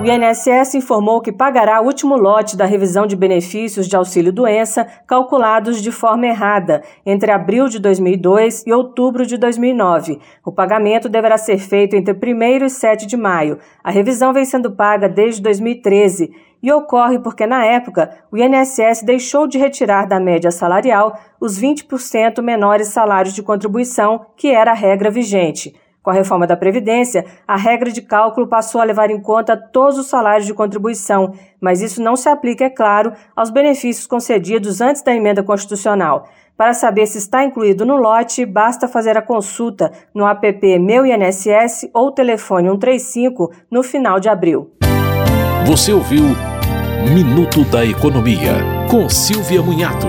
O INSS informou que pagará o último lote da revisão de benefícios de auxílio-doença calculados de forma errada entre abril de 2002 e outubro de 2009. O pagamento deverá ser feito entre 1 e 7 de maio. A revisão vem sendo paga desde 2013 e ocorre porque, na época, o INSS deixou de retirar da média salarial os 20% menores salários de contribuição, que era a regra vigente. Com a reforma da Previdência, a regra de cálculo passou a levar em conta todos os salários de contribuição, mas isso não se aplica, é claro, aos benefícios concedidos antes da emenda constitucional. Para saber se está incluído no lote, basta fazer a consulta no app Meu INSS ou telefone 135 no final de abril. Você ouviu Minuto da Economia, com Silvia Munhato.